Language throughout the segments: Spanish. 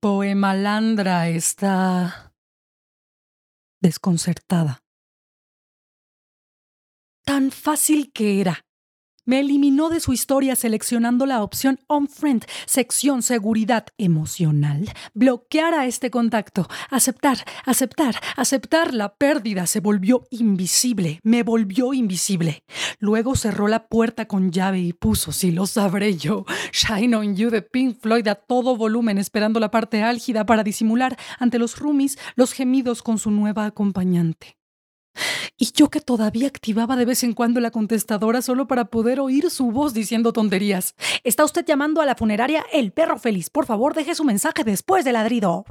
Poemalandra está desconcertada. Tan fácil que era. Me eliminó de su historia seleccionando la opción Unfriend, sección seguridad emocional. Bloquear a este contacto. Aceptar, aceptar, aceptar la pérdida. Se volvió invisible. Me volvió invisible. Luego cerró la puerta con llave y puso, si lo sabré yo, Shine on You de Pink Floyd a todo volumen, esperando la parte álgida para disimular ante los roomies los gemidos con su nueva acompañante. Y yo que todavía activaba de vez en cuando la contestadora solo para poder oír su voz diciendo tonterías. ¿Está usted llamando a la funeraria El Perro Feliz? Por favor, deje su mensaje después del ladrido.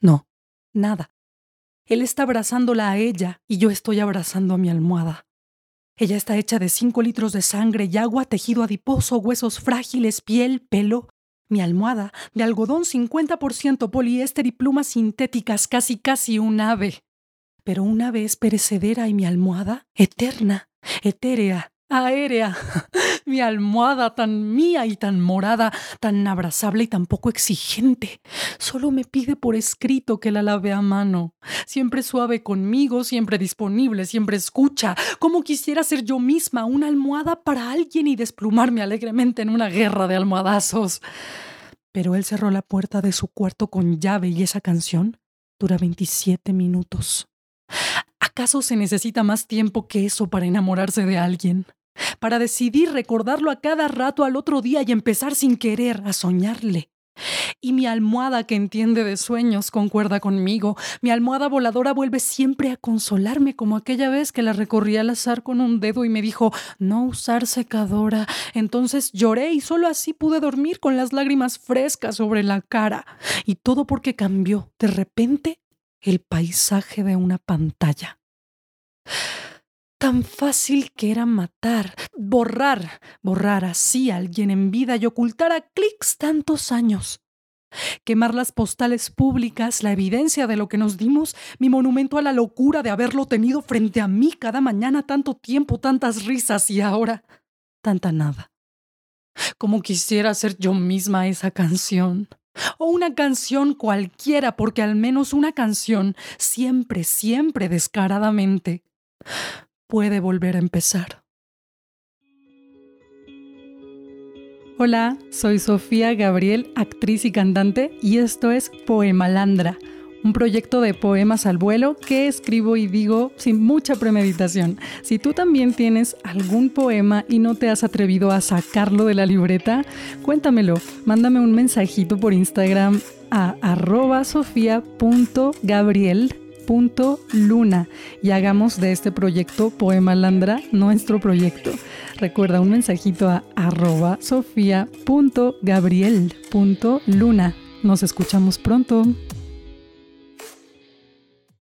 No, nada. Él está abrazándola a ella y yo estoy abrazando a mi almohada. Ella está hecha de cinco litros de sangre y agua, tejido adiposo, huesos frágiles, piel, pelo. Mi almohada, de algodón 50% poliéster y plumas sintéticas, casi casi un ave pero una vez perecedera y mi almohada, eterna, etérea, aérea, mi almohada tan mía y tan morada, tan abrazable y tan poco exigente, solo me pide por escrito que la lave a mano, siempre suave conmigo, siempre disponible, siempre escucha, como quisiera ser yo misma una almohada para alguien y desplumarme alegremente en una guerra de almohadazos. Pero él cerró la puerta de su cuarto con llave y esa canción dura 27 minutos. ¿Acaso se necesita más tiempo que eso para enamorarse de alguien? Para decidir recordarlo a cada rato al otro día y empezar sin querer a soñarle. Y mi almohada que entiende de sueños concuerda conmigo. Mi almohada voladora vuelve siempre a consolarme como aquella vez que la recorrí al azar con un dedo y me dijo no usar secadora. Entonces lloré y solo así pude dormir con las lágrimas frescas sobre la cara. Y todo porque cambió de repente el paisaje de una pantalla. Tan fácil que era matar, borrar, borrar así a alguien en vida y ocultar a clics tantos años. Quemar las postales públicas, la evidencia de lo que nos dimos, mi monumento a la locura de haberlo tenido frente a mí cada mañana tanto tiempo, tantas risas y ahora tanta nada. Como quisiera ser yo misma esa canción o una canción cualquiera, porque al menos una canción, siempre, siempre descaradamente, puede volver a empezar. Hola, soy Sofía Gabriel, actriz y cantante, y esto es Poemalandra un proyecto de poemas al vuelo que escribo y digo sin mucha premeditación. Si tú también tienes algún poema y no te has atrevido a sacarlo de la libreta, cuéntamelo. Mándame un mensajito por Instagram a arroba y hagamos de este proyecto Poema Landra nuestro proyecto. Recuerda un mensajito a arroba sofia.gabriel.luna. Nos escuchamos pronto.